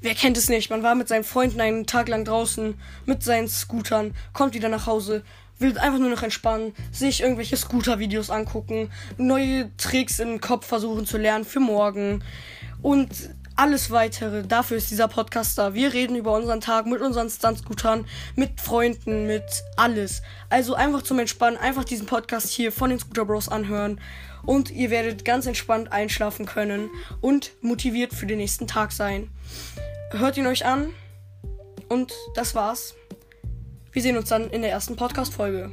wer kennt es nicht? Man war mit seinen Freunden einen Tag lang draußen mit seinen Scootern, kommt wieder nach Hause, will einfach nur noch entspannen, sich irgendwelche Scooter-Videos angucken, neue Tricks im Kopf versuchen zu lernen für morgen und alles weitere. Dafür ist dieser Podcast da. Wir reden über unseren Tag mit unseren Stunt-Scootern, mit Freunden, mit alles. Also einfach zum Entspannen, einfach diesen Podcast hier von den Scooter Bros anhören und ihr werdet ganz entspannt einschlafen können und motiviert für den nächsten Tag sein. Hört ihn euch an und das war's. Wir sehen uns dann in der ersten Podcast-Folge.